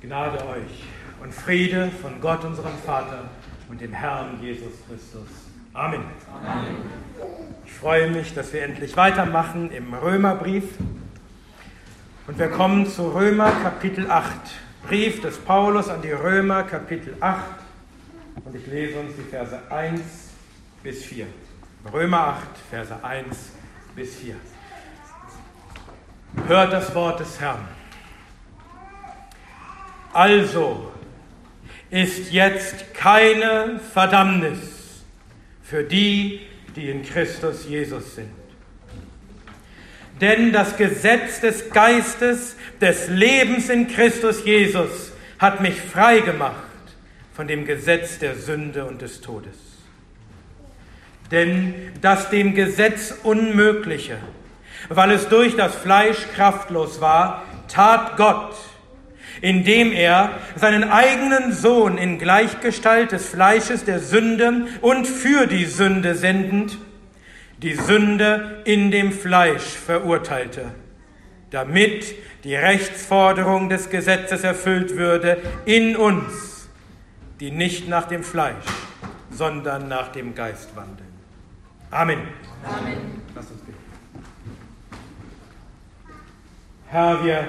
Gnade euch und Friede von Gott, unserem Vater und dem Herrn Jesus Christus. Amen. Amen. Ich freue mich, dass wir endlich weitermachen im Römerbrief. Und wir kommen zu Römer Kapitel 8. Brief des Paulus an die Römer Kapitel 8. Und ich lese uns die Verse 1 bis 4. Römer 8, Verse 1 bis 4. Hört das Wort des Herrn. Also ist jetzt keine Verdammnis für die, die in Christus Jesus sind. Denn das Gesetz des Geistes, des Lebens in Christus Jesus hat mich frei gemacht von dem Gesetz der Sünde und des Todes. Denn das dem Gesetz Unmögliche, weil es durch das Fleisch kraftlos war, tat Gott, indem er seinen eigenen Sohn in Gleichgestalt des Fleisches der Sünde und für die Sünde sendend, die Sünde in dem Fleisch verurteilte, damit die Rechtsforderung des Gesetzes erfüllt würde in uns, die nicht nach dem Fleisch, sondern nach dem Geist wandeln. Amen. Amen. Herr, wir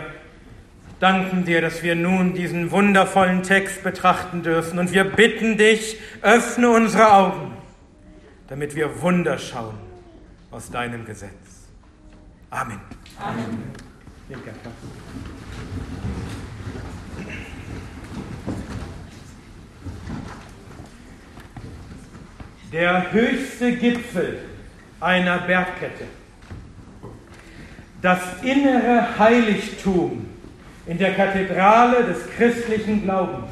danken dir, dass wir nun diesen wundervollen Text betrachten dürfen und wir bitten dich, öffne unsere Augen, damit wir Wunder schauen aus deinem Gesetz. Amen. Amen. Der höchste Gipfel einer Bergkette das innere Heiligtum in der Kathedrale des christlichen Glaubens.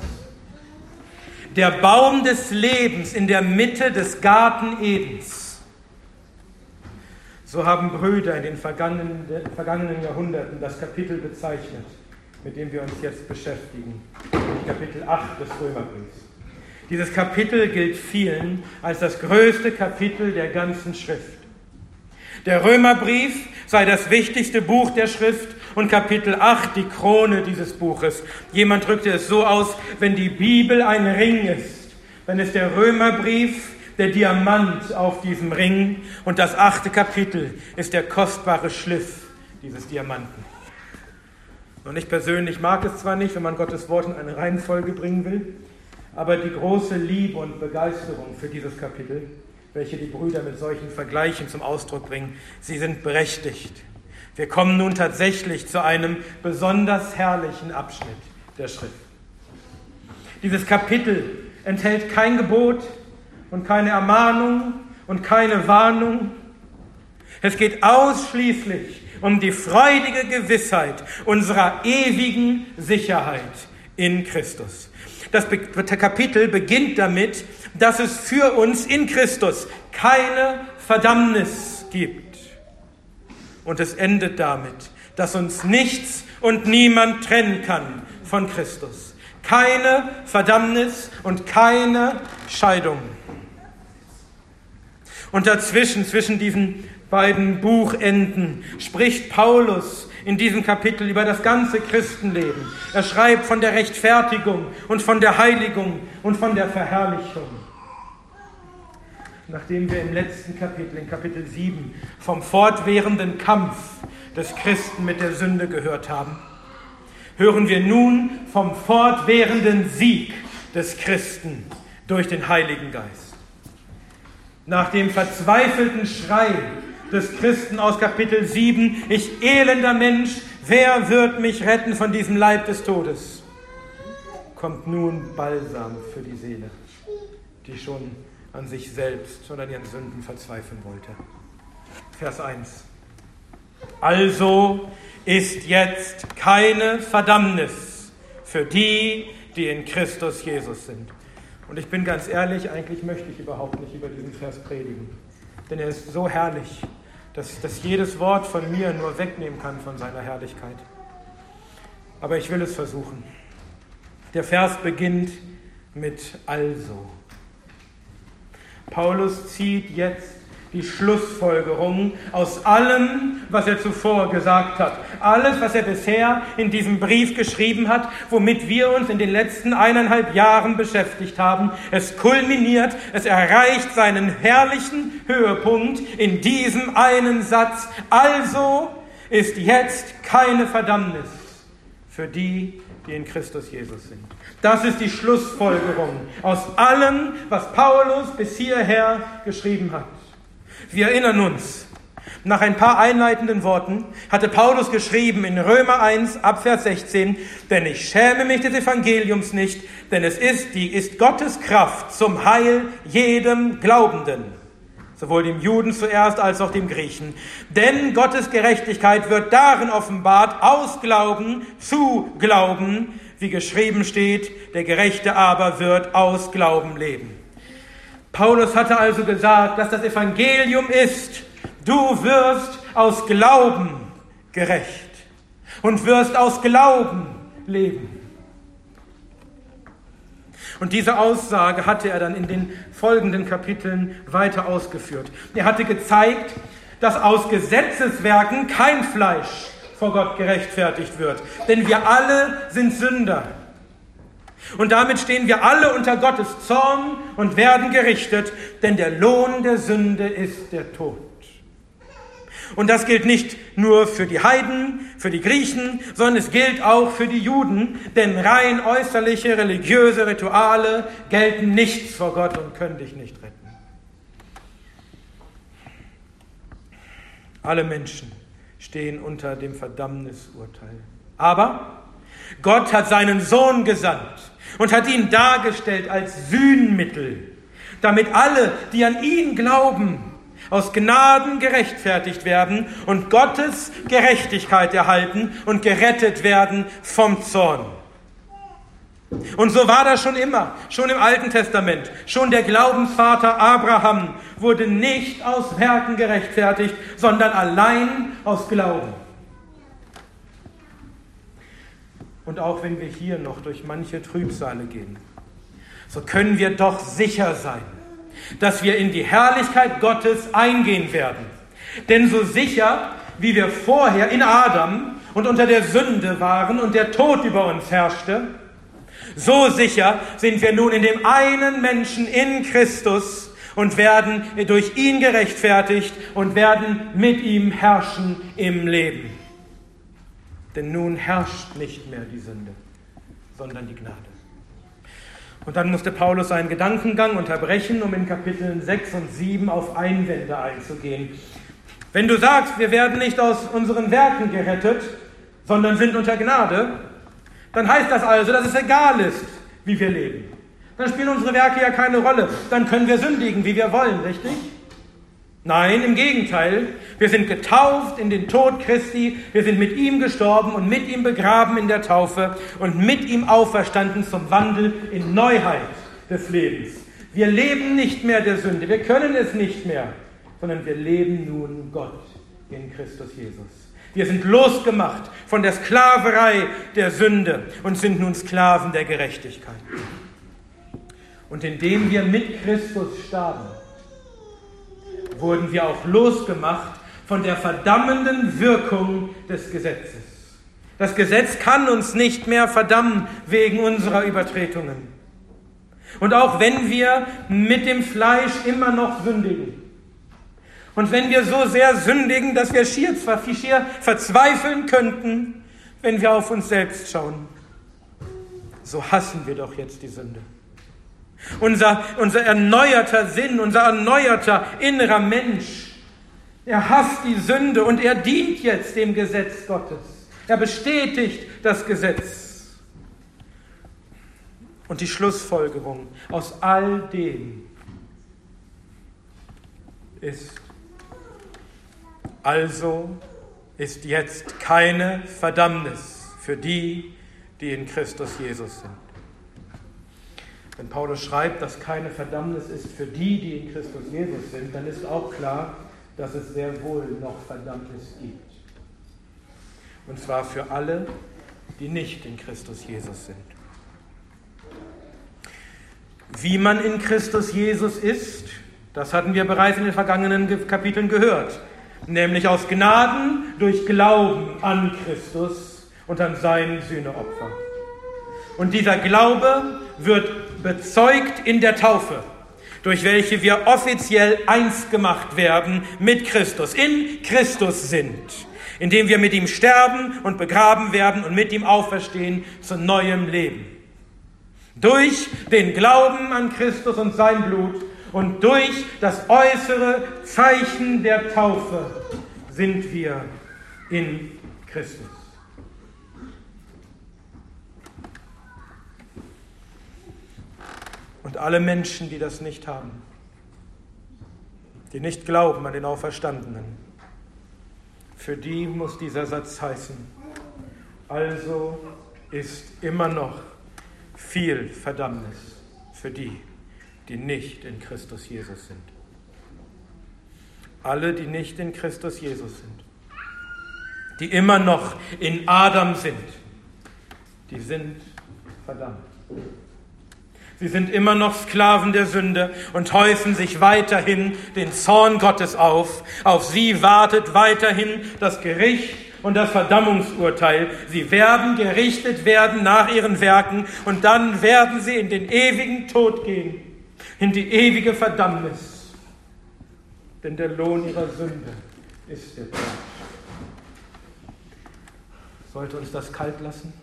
Der Baum des Lebens in der Mitte des Garten Edens. So haben Brüder in den vergangenen, vergangenen Jahrhunderten das Kapitel bezeichnet, mit dem wir uns jetzt beschäftigen, Kapitel 8 des Römerbriefs. Dieses Kapitel gilt vielen als das größte Kapitel der ganzen Schrift. Der Römerbrief sei das wichtigste Buch der Schrift und Kapitel 8 die Krone dieses Buches. Jemand drückte es so aus, wenn die Bibel ein Ring ist, dann ist der Römerbrief der Diamant auf diesem Ring und das achte Kapitel ist der kostbare Schliff dieses Diamanten. Und ich persönlich mag es zwar nicht, wenn man Gottes Wort in eine Reihenfolge bringen will, aber die große Liebe und Begeisterung für dieses Kapitel welche die Brüder mit solchen Vergleichen zum Ausdruck bringen. Sie sind berechtigt. Wir kommen nun tatsächlich zu einem besonders herrlichen Abschnitt der Schrift. Dieses Kapitel enthält kein Gebot und keine Ermahnung und keine Warnung. Es geht ausschließlich um die freudige Gewissheit unserer ewigen Sicherheit in Christus. Das Kapitel beginnt damit, dass es für uns in Christus keine Verdammnis gibt. Und es endet damit, dass uns nichts und niemand trennen kann von Christus. Keine Verdammnis und keine Scheidung. Und dazwischen, zwischen diesen beiden Buchenden, spricht Paulus in diesem Kapitel über das ganze Christenleben. Er schreibt von der Rechtfertigung und von der Heiligung und von der Verherrlichung. Nachdem wir im letzten Kapitel, in Kapitel 7, vom fortwährenden Kampf des Christen mit der Sünde gehört haben, hören wir nun vom fortwährenden Sieg des Christen durch den Heiligen Geist. Nach dem verzweifelten Schrei des Christen aus Kapitel 7, ich elender Mensch, wer wird mich retten von diesem Leib des Todes? Kommt nun Balsam für die Seele, die schon an sich selbst und an ihren Sünden verzweifeln wollte. Vers 1. Also ist jetzt keine Verdammnis für die, die in Christus Jesus sind. Und ich bin ganz ehrlich, eigentlich möchte ich überhaupt nicht über diesen Vers predigen, denn er ist so herrlich dass, dass jedes Wort von mir nur wegnehmen kann von seiner Herrlichkeit. Aber ich will es versuchen. Der Vers beginnt mit also. Paulus zieht jetzt die Schlussfolgerung aus allem, was er zuvor gesagt hat. Alles, was er bisher in diesem Brief geschrieben hat, womit wir uns in den letzten eineinhalb Jahren beschäftigt haben. Es kulminiert, es erreicht seinen herrlichen Höhepunkt in diesem einen Satz. Also ist jetzt keine Verdammnis für die, die in Christus Jesus sind. Das ist die Schlussfolgerung aus allem, was Paulus bis hierher geschrieben hat. Wir erinnern uns, nach ein paar einleitenden Worten hatte Paulus geschrieben in Römer 1 Abvers 16, denn ich schäme mich des Evangeliums nicht, denn es ist, die ist Gottes Kraft zum Heil jedem Glaubenden, sowohl dem Juden zuerst als auch dem Griechen. Denn Gottes Gerechtigkeit wird darin offenbart, aus Glauben zu Glauben, wie geschrieben steht, der Gerechte aber wird aus Glauben leben. Paulus hatte also gesagt, dass das Evangelium ist, du wirst aus Glauben gerecht und wirst aus Glauben leben. Und diese Aussage hatte er dann in den folgenden Kapiteln weiter ausgeführt. Er hatte gezeigt, dass aus Gesetzeswerken kein Fleisch vor Gott gerechtfertigt wird. Denn wir alle sind Sünder. Und damit stehen wir alle unter Gottes Zorn und werden gerichtet, denn der Lohn der Sünde ist der Tod. Und das gilt nicht nur für die Heiden, für die Griechen, sondern es gilt auch für die Juden, denn rein äußerliche religiöse Rituale gelten nichts vor Gott und können dich nicht retten. Alle Menschen stehen unter dem Verdammnisurteil. Aber Gott hat seinen Sohn gesandt und hat ihn dargestellt als Sühnmittel, damit alle, die an ihn glauben, aus Gnaden gerechtfertigt werden und Gottes Gerechtigkeit erhalten und gerettet werden vom Zorn. Und so war das schon immer, schon im Alten Testament. Schon der Glaubensvater Abraham wurde nicht aus Werken gerechtfertigt, sondern allein aus Glauben. Und auch wenn wir hier noch durch manche Trübsale gehen, so können wir doch sicher sein, dass wir in die Herrlichkeit Gottes eingehen werden. Denn so sicher, wie wir vorher in Adam und unter der Sünde waren und der Tod über uns herrschte, so sicher sind wir nun in dem einen Menschen in Christus und werden durch ihn gerechtfertigt und werden mit ihm herrschen im Leben. Denn nun herrscht nicht mehr die Sünde, sondern die Gnade. Und dann musste Paulus seinen Gedankengang unterbrechen, um in Kapiteln 6 und 7 auf Einwände einzugehen. Wenn du sagst, wir werden nicht aus unseren Werken gerettet, sondern sind unter Gnade, dann heißt das also, dass es egal ist, wie wir leben. Dann spielen unsere Werke ja keine Rolle. Dann können wir sündigen, wie wir wollen, richtig? Nein, im Gegenteil. Wir sind getauft in den Tod Christi. Wir sind mit ihm gestorben und mit ihm begraben in der Taufe und mit ihm auferstanden zum Wandel in Neuheit des Lebens. Wir leben nicht mehr der Sünde. Wir können es nicht mehr, sondern wir leben nun Gott in Christus Jesus. Wir sind losgemacht von der Sklaverei der Sünde und sind nun Sklaven der Gerechtigkeit. Und indem wir mit Christus starben, wurden wir auch losgemacht von der verdammenden Wirkung des Gesetzes. Das Gesetz kann uns nicht mehr verdammen wegen unserer Übertretungen. Und auch wenn wir mit dem Fleisch immer noch sündigen, und wenn wir so sehr sündigen, dass wir schier, schier verzweifeln könnten, wenn wir auf uns selbst schauen, so hassen wir doch jetzt die Sünde. Unser, unser erneuerter Sinn, unser erneuerter innerer Mensch, er hasst die Sünde und er dient jetzt dem Gesetz Gottes. Er bestätigt das Gesetz. Und die Schlussfolgerung aus all dem ist, also ist jetzt keine Verdammnis für die, die in Christus Jesus sind. Wenn Paulus schreibt, dass keine Verdammnis ist für die, die in Christus Jesus sind, dann ist auch klar, dass es sehr wohl noch Verdammnis gibt. Und zwar für alle, die nicht in Christus Jesus sind. Wie man in Christus Jesus ist, Das hatten wir bereits in den vergangenen Kapiteln gehört. Nämlich aus Gnaden durch Glauben an Christus und an sein Sühneopfer. Und dieser Glaube wird bezeugt in der Taufe, durch welche wir offiziell eins gemacht werden mit Christus, in Christus sind, indem wir mit ihm sterben und begraben werden und mit ihm auferstehen zu neuem Leben. Durch den Glauben an Christus und sein Blut und durch das äußere Zeichen der Taufe sind wir in Christus. Und alle Menschen, die das nicht haben, die nicht glauben an den Auferstandenen, für die muss dieser Satz heißen, also ist immer noch viel Verdammnis für die, die nicht in Christus Jesus sind. Alle, die nicht in Christus Jesus sind, die immer noch in Adam sind, die sind verdammt. Sie sind immer noch Sklaven der Sünde und häufen sich weiterhin den Zorn Gottes auf. Auf sie wartet weiterhin das Gericht und das Verdammungsurteil. Sie werden gerichtet werden nach ihren Werken und dann werden sie in den ewigen Tod gehen, in die ewige Verdammnis. Denn der Lohn ihrer Sünde ist der Tod. Sollte uns das kalt lassen?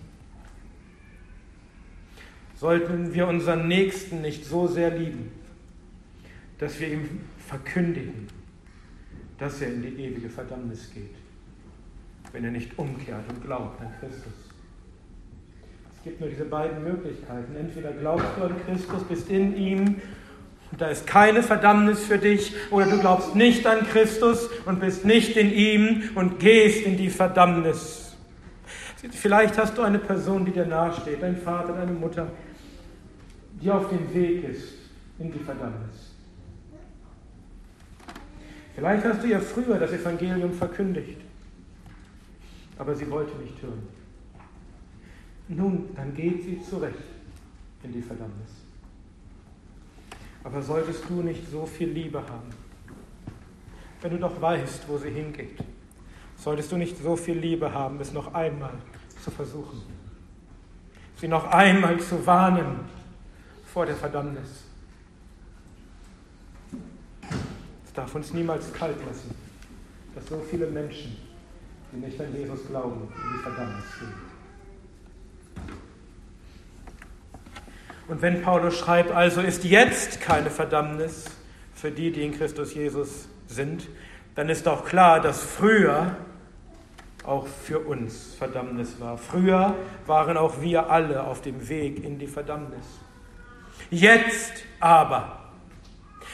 Sollten wir unseren Nächsten nicht so sehr lieben, dass wir ihm verkündigen, dass er in die ewige Verdammnis geht, wenn er nicht umkehrt und glaubt an Christus. Es gibt nur diese beiden Möglichkeiten. Entweder glaubst du an Christus, bist in ihm und da ist keine Verdammnis für dich, oder du glaubst nicht an Christus und bist nicht in ihm und gehst in die Verdammnis. Vielleicht hast du eine Person, die dir nahesteht, dein Vater, deine Mutter, die auf dem Weg ist in die Verdammnis. Vielleicht hast du ja früher das Evangelium verkündigt, aber sie wollte nicht hören. Nun, dann geht sie zurecht in die Verdammnis. Aber solltest du nicht so viel Liebe haben, wenn du doch weißt, wo sie hingeht, solltest du nicht so viel Liebe haben, es noch einmal zu versuchen, sie noch einmal zu warnen, vor der Verdammnis. Es darf uns niemals kalt lassen, dass so viele Menschen, die nicht an Jesus glauben, in die Verdammnis gehen. Und wenn Paulus schreibt, also ist jetzt keine Verdammnis für die, die in Christus Jesus sind, dann ist auch klar, dass früher auch für uns Verdammnis war. Früher waren auch wir alle auf dem Weg in die Verdammnis. Jetzt aber,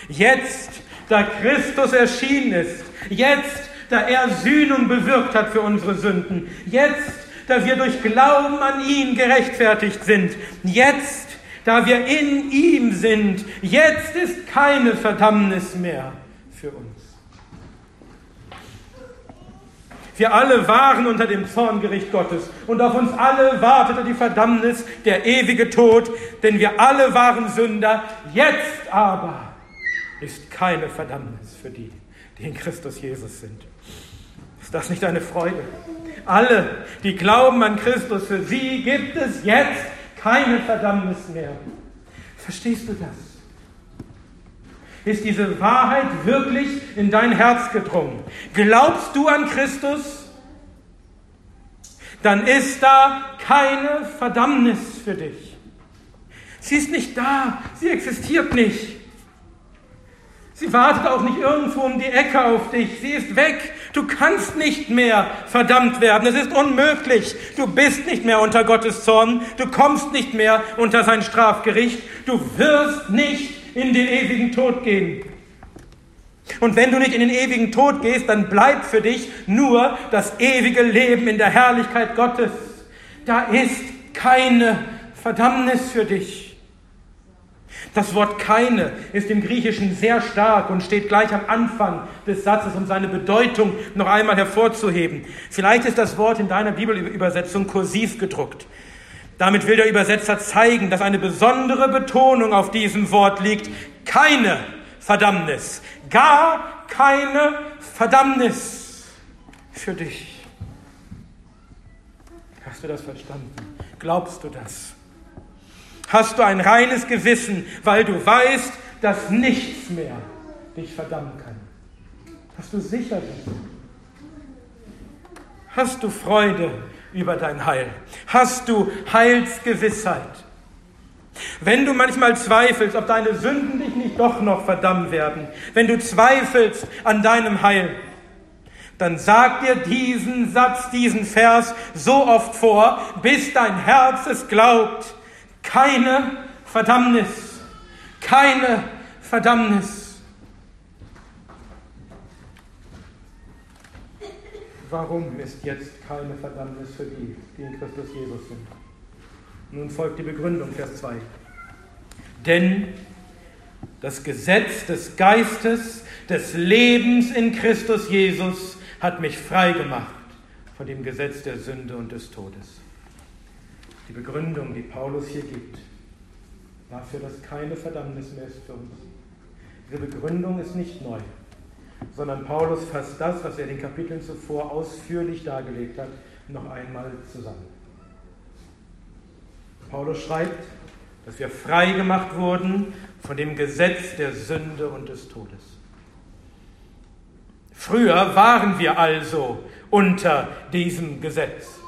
jetzt, da Christus erschienen ist, jetzt, da er Sühnung bewirkt hat für unsere Sünden, jetzt, da wir durch Glauben an ihn gerechtfertigt sind, jetzt, da wir in ihm sind, jetzt ist keine Verdammnis mehr für uns. Wir alle waren unter dem Zorngericht Gottes und auf uns alle wartete die Verdammnis, der ewige Tod, denn wir alle waren Sünder. Jetzt aber ist keine Verdammnis für die, die in Christus Jesus sind. Ist das nicht eine Freude? Alle, die glauben an Christus, für sie gibt es jetzt keine Verdammnis mehr. Verstehst du das? Ist diese Wahrheit wirklich in dein Herz gedrungen? Glaubst du an Christus? Dann ist da keine Verdammnis für dich. Sie ist nicht da, sie existiert nicht. Sie wartet auch nicht irgendwo um die Ecke auf dich. Sie ist weg. Du kannst nicht mehr verdammt werden. Es ist unmöglich. Du bist nicht mehr unter Gottes Zorn. Du kommst nicht mehr unter sein Strafgericht. Du wirst nicht in den ewigen Tod gehen. Und wenn du nicht in den ewigen Tod gehst, dann bleibt für dich nur das ewige Leben in der Herrlichkeit Gottes. Da ist keine Verdammnis für dich. Das Wort keine ist im Griechischen sehr stark und steht gleich am Anfang des Satzes, um seine Bedeutung noch einmal hervorzuheben. Vielleicht ist das Wort in deiner Bibelübersetzung kursiv gedruckt. Damit will der Übersetzer zeigen, dass eine besondere Betonung auf diesem Wort liegt. Keine Verdammnis. Gar keine Verdammnis für dich. Hast du das verstanden? Glaubst du das? Hast du ein reines Gewissen, weil du weißt, dass nichts mehr dich verdammen kann? Hast du sicher bist? Hast du Freude über dein Heil? Hast du Heilsgewissheit? Wenn du manchmal zweifelst, ob deine Sünden dich nicht doch noch verdammen werden, wenn du zweifelst an deinem Heil, dann sag dir diesen Satz, diesen Vers so oft vor, bis dein Herz es glaubt. Keine Verdammnis, keine Verdammnis. Warum ist jetzt keine Verdammnis für die, die in Christus Jesus sind? Nun folgt die Begründung, Vers 2. Denn das Gesetz des Geistes, des Lebens in Christus Jesus hat mich frei gemacht von dem Gesetz der Sünde und des Todes. Die Begründung, die Paulus hier gibt, dafür, dass keine Verdammnis mehr ist für uns. Diese Begründung ist nicht neu, sondern Paulus fasst das, was er in den Kapiteln zuvor ausführlich dargelegt hat, noch einmal zusammen. Paulus schreibt, dass wir frei gemacht wurden von dem Gesetz der Sünde und des Todes. Früher waren wir also unter diesem Gesetz.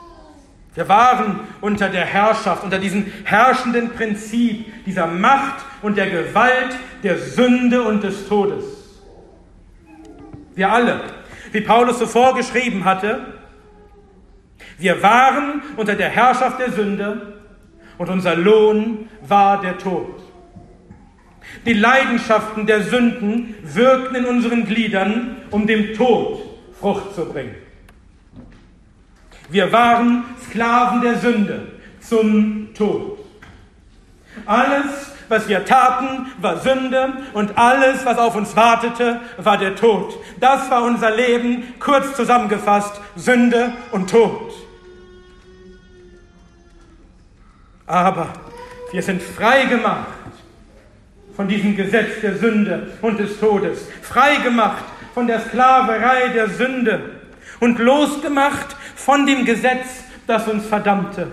Wir waren unter der Herrschaft, unter diesem herrschenden Prinzip dieser Macht und der Gewalt der Sünde und des Todes. Wir alle, wie Paulus so vorgeschrieben hatte, wir waren unter der Herrschaft der Sünde und unser Lohn war der Tod. Die Leidenschaften der Sünden wirkten in unseren Gliedern, um dem Tod Frucht zu bringen. Wir waren Sklaven der Sünde zum Tod. Alles, was wir taten, war Sünde und alles, was auf uns wartete, war der Tod. Das war unser Leben, kurz zusammengefasst, Sünde und Tod. Aber wir sind frei gemacht von diesem Gesetz der Sünde und des Todes, frei gemacht von der Sklaverei der Sünde und losgemacht von dem Gesetz, das uns verdammte.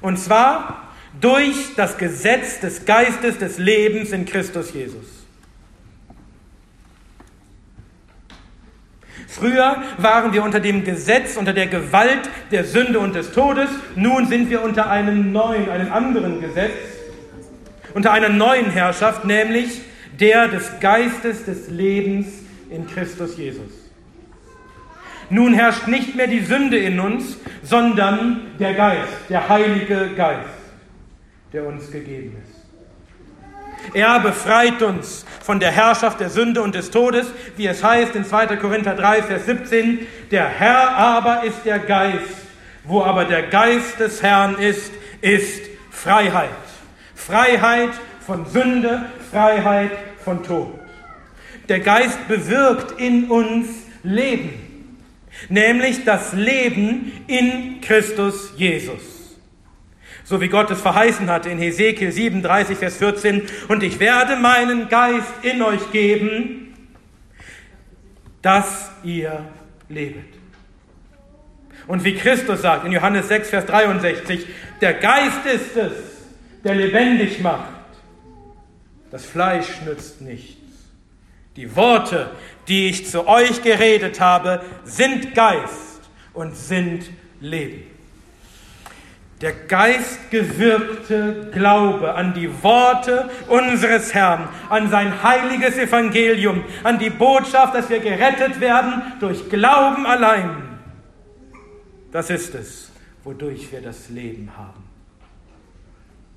Und zwar durch das Gesetz des Geistes des Lebens in Christus Jesus. Früher waren wir unter dem Gesetz, unter der Gewalt der Sünde und des Todes. Nun sind wir unter einem neuen, einem anderen Gesetz, unter einer neuen Herrschaft, nämlich der des Geistes des Lebens in Christus Jesus. Nun herrscht nicht mehr die Sünde in uns, sondern der Geist, der Heilige Geist, der uns gegeben ist. Er befreit uns von der Herrschaft der Sünde und des Todes, wie es heißt in 2. Korinther 3, Vers 17. Der Herr aber ist der Geist. Wo aber der Geist des Herrn ist, ist Freiheit. Freiheit von Sünde, Freiheit von Tod. Der Geist bewirkt in uns Leben, nämlich das Leben in Christus Jesus so wie Gott es verheißen hatte in Hesekiel 37, Vers 14, und ich werde meinen Geist in euch geben, dass ihr lebet. Und wie Christus sagt in Johannes 6, Vers 63, der Geist ist es, der lebendig macht. Das Fleisch nützt nichts. Die Worte, die ich zu euch geredet habe, sind Geist und sind Leben der geistgewirkte Glaube an die Worte unseres Herrn, an sein heiliges Evangelium, an die Botschaft, dass wir gerettet werden durch Glauben allein. Das ist es, wodurch wir das Leben haben.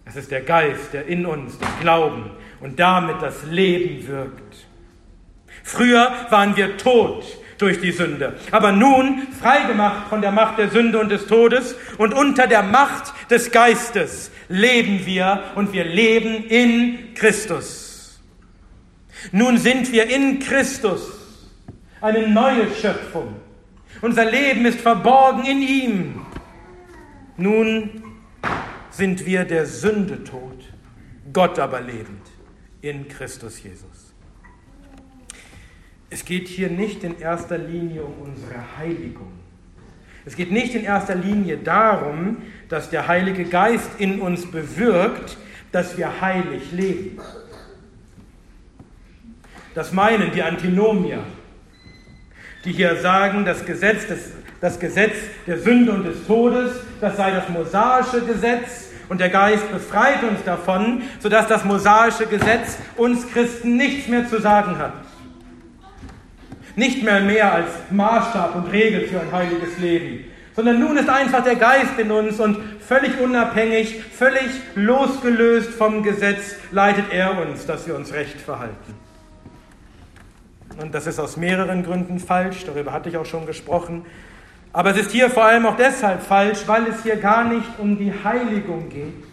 Es ist der Geist, der in uns den Glauben und damit das Leben wirkt. Früher waren wir tot durch die Sünde. Aber nun, freigemacht von der Macht der Sünde und des Todes und unter der Macht des Geistes, leben wir und wir leben in Christus. Nun sind wir in Christus, eine neue Schöpfung. Unser Leben ist verborgen in ihm. Nun sind wir der Sünde tot, Gott aber lebend in Christus Jesus. Es geht hier nicht in erster Linie um unsere Heiligung. Es geht nicht in erster Linie darum, dass der Heilige Geist in uns bewirkt, dass wir heilig leben. Das meinen die Antinomier, die hier sagen, das Gesetz, des, das Gesetz der Sünde und des Todes, das sei das mosaische Gesetz und der Geist befreit uns davon, sodass das mosaische Gesetz uns Christen nichts mehr zu sagen hat. Nicht mehr mehr als Maßstab und Regel für ein heiliges Leben, sondern nun ist einfach der Geist in uns und völlig unabhängig, völlig losgelöst vom Gesetz leitet er uns, dass wir uns recht verhalten. Und das ist aus mehreren Gründen falsch, darüber hatte ich auch schon gesprochen. Aber es ist hier vor allem auch deshalb falsch, weil es hier gar nicht um die Heiligung geht.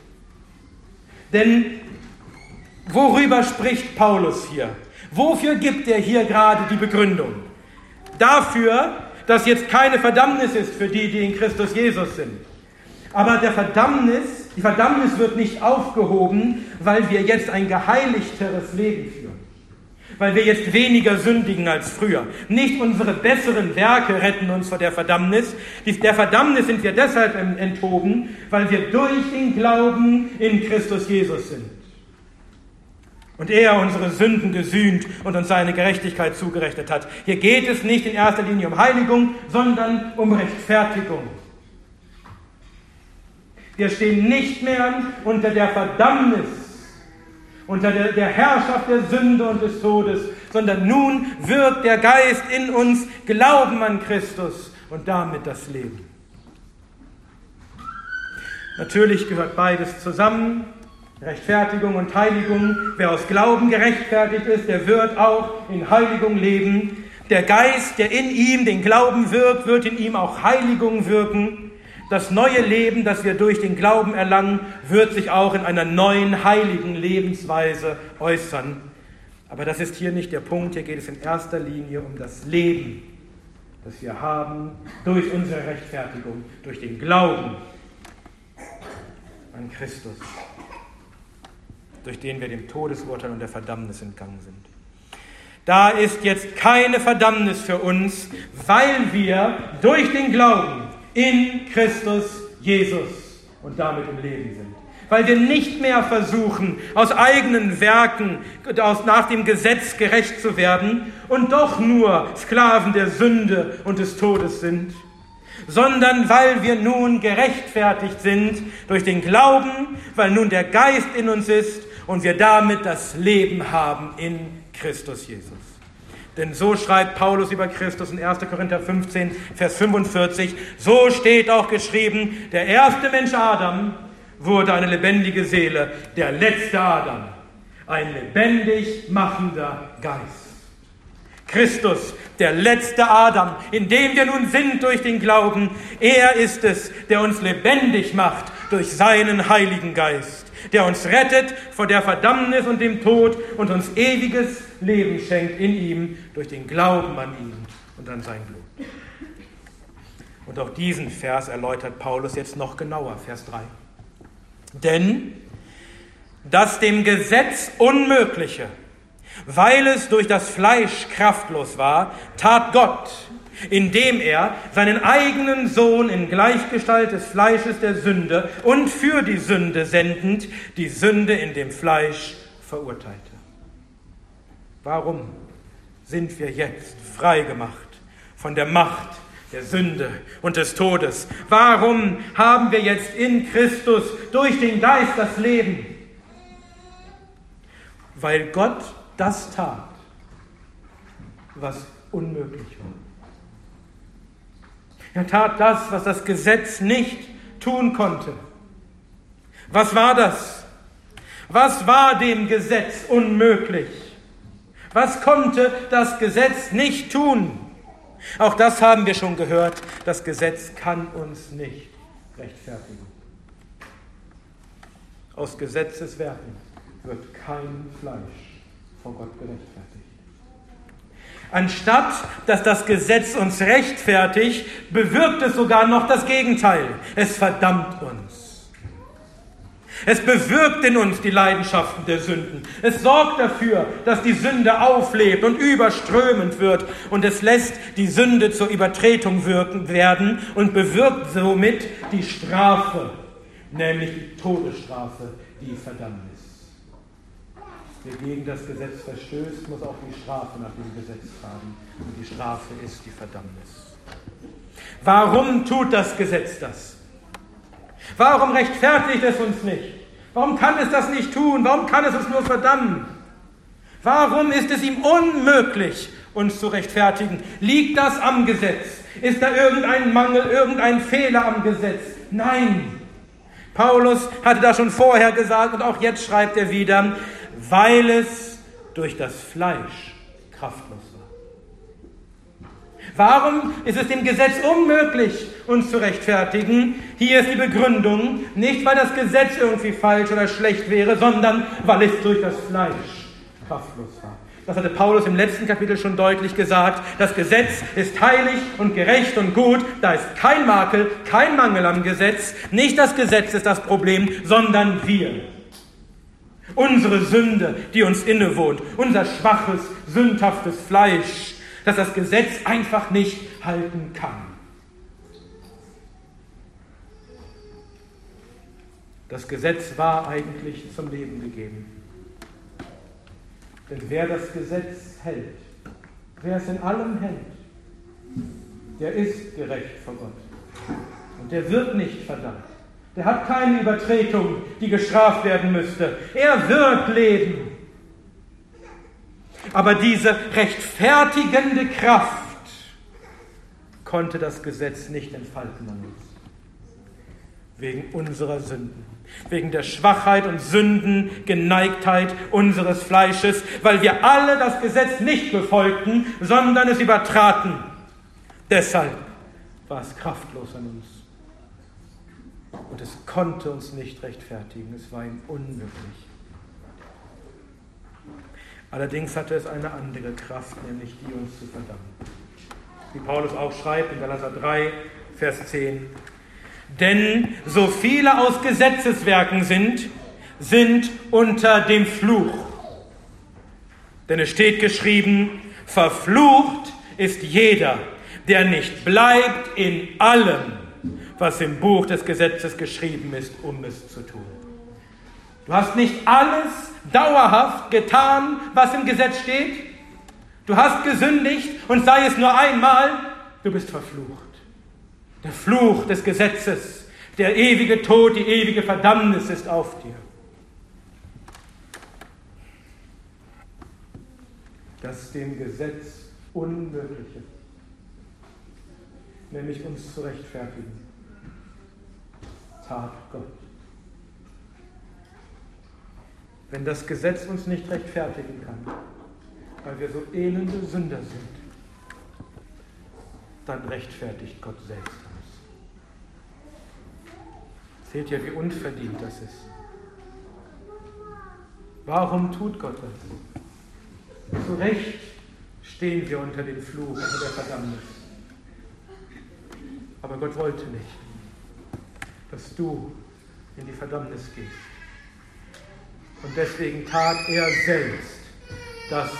Denn worüber spricht Paulus hier? Wofür gibt er hier gerade die Begründung? Dafür, dass jetzt keine Verdammnis ist für die, die in Christus Jesus sind. Aber der Verdammnis, die Verdammnis wird nicht aufgehoben, weil wir jetzt ein geheiligteres Leben führen weil wir jetzt weniger sündigen als früher. Nicht unsere besseren Werke retten uns vor der Verdammnis. Der Verdammnis sind wir deshalb enthoben, weil wir durch den Glauben in Christus Jesus sind. Und er unsere Sünden gesühnt und uns seine Gerechtigkeit zugerechnet hat. Hier geht es nicht in erster Linie um Heiligung, sondern um Rechtfertigung. Wir stehen nicht mehr unter der Verdammnis unter der, der Herrschaft der Sünde und des Todes, sondern nun wirkt der Geist in uns Glauben an Christus und damit das Leben. Natürlich gehört beides zusammen, Rechtfertigung und Heiligung. Wer aus Glauben gerechtfertigt ist, der wird auch in Heiligung leben. Der Geist, der in ihm den Glauben wirkt, wird in ihm auch Heiligung wirken. Das neue Leben, das wir durch den Glauben erlangen, wird sich auch in einer neuen heiligen Lebensweise äußern. Aber das ist hier nicht der Punkt. Hier geht es in erster Linie um das Leben, das wir haben durch unsere Rechtfertigung, durch den Glauben an Christus, durch den wir dem Todesurteil und der Verdammnis entgangen sind. Da ist jetzt keine Verdammnis für uns, weil wir durch den Glauben in Christus Jesus und damit im Leben sind. Weil wir nicht mehr versuchen, aus eigenen Werken, aus, nach dem Gesetz gerecht zu werden und doch nur Sklaven der Sünde und des Todes sind, sondern weil wir nun gerechtfertigt sind durch den Glauben, weil nun der Geist in uns ist und wir damit das Leben haben in Christus Jesus. Denn so schreibt Paulus über Christus in 1. Korinther 15, Vers 45. So steht auch geschrieben, der erste Mensch Adam wurde eine lebendige Seele, der letzte Adam ein lebendig machender Geist. Christus, der letzte Adam, in dem wir nun sind durch den Glauben, er ist es, der uns lebendig macht durch seinen Heiligen Geist der uns rettet vor der Verdammnis und dem Tod und uns ewiges Leben schenkt in ihm durch den Glauben an ihn und an sein Blut. Und auch diesen Vers erläutert Paulus jetzt noch genauer, Vers 3. Denn das dem Gesetz Unmögliche, weil es durch das Fleisch kraftlos war, tat Gott, indem er seinen eigenen Sohn in Gleichgestalt des Fleisches der Sünde und für die Sünde sendend die Sünde in dem Fleisch verurteilte. Warum sind wir jetzt frei gemacht von der Macht der Sünde und des Todes? Warum haben wir jetzt in Christus durch den Geist das Leben? Weil Gott das tat, was unmöglich war. Er tat das, was das Gesetz nicht tun konnte. Was war das? Was war dem Gesetz unmöglich? Was konnte das Gesetz nicht tun? Auch das haben wir schon gehört. Das Gesetz kann uns nicht rechtfertigen. Aus Gesetzeswerken wird kein Fleisch vor Gott gerechtfertigt. Anstatt dass das Gesetz uns rechtfertigt, bewirkt es sogar noch das Gegenteil. Es verdammt uns. Es bewirkt in uns die Leidenschaften der Sünden. Es sorgt dafür, dass die Sünde auflebt und überströmend wird. Und es lässt die Sünde zur Übertretung wirken werden und bewirkt somit die Strafe, nämlich die Todesstrafe, die Verdammnis. Wer gegen das Gesetz verstößt, muss auch die Strafe nach dem Gesetz tragen. Und die Strafe ist die Verdammnis. Warum tut das Gesetz das? Warum rechtfertigt es uns nicht? Warum kann es das nicht tun? Warum kann es uns nur verdammen? Warum ist es ihm unmöglich, uns zu rechtfertigen? Liegt das am Gesetz? Ist da irgendein Mangel, irgendein Fehler am Gesetz? Nein. Paulus hatte das schon vorher gesagt und auch jetzt schreibt er wieder, weil es durch das Fleisch kraftlos Warum ist es dem Gesetz unmöglich, uns zu rechtfertigen? Hier ist die Begründung, nicht weil das Gesetz irgendwie falsch oder schlecht wäre, sondern weil es durch das Fleisch kraftlos war. Das hatte Paulus im letzten Kapitel schon deutlich gesagt. Das Gesetz ist heilig und gerecht und gut. Da ist kein Makel, kein Mangel am Gesetz. Nicht das Gesetz ist das Problem, sondern wir. Unsere Sünde, die uns innewohnt. Unser schwaches, sündhaftes Fleisch dass das Gesetz einfach nicht halten kann. Das Gesetz war eigentlich zum Leben gegeben. Denn wer das Gesetz hält, wer es in allem hält, der ist gerecht vor Gott. Und der wird nicht verdammt. Der hat keine Übertretung, die gestraft werden müsste. Er wird leben. Aber diese rechtfertigende Kraft konnte das Gesetz nicht entfalten an uns. Wegen unserer Sünden, wegen der Schwachheit und Sündengeneigtheit unseres Fleisches, weil wir alle das Gesetz nicht befolgten, sondern es übertraten. Deshalb war es kraftlos an uns. Und es konnte uns nicht rechtfertigen, es war ihm unmöglich. Allerdings hatte es eine andere Kraft, nämlich die uns zu verdammen. Wie Paulus auch schreibt in Galater 3, Vers 10. Denn so viele aus Gesetzeswerken sind, sind unter dem Fluch. Denn es steht geschrieben, verflucht ist jeder, der nicht bleibt in allem, was im Buch des Gesetzes geschrieben ist, um es zu tun. Du hast nicht alles dauerhaft getan, was im Gesetz steht. Du hast gesündigt und sei es nur einmal, du bist verflucht. Der Fluch des Gesetzes, der ewige Tod, die ewige Verdammnis ist auf dir. Das dem Gesetz Unmögliche, nämlich uns zu rechtfertigen, tat Gott. wenn das Gesetz uns nicht rechtfertigen kann, weil wir so elende Sünder sind, dann rechtfertigt Gott selbst uns. Seht ihr, wie unverdient das ist. Warum tut Gott das? Zu Recht stehen wir unter dem Fluch, unter der Verdammnis. Aber Gott wollte nicht, dass du in die Verdammnis gehst. Und deswegen tat er selbst das,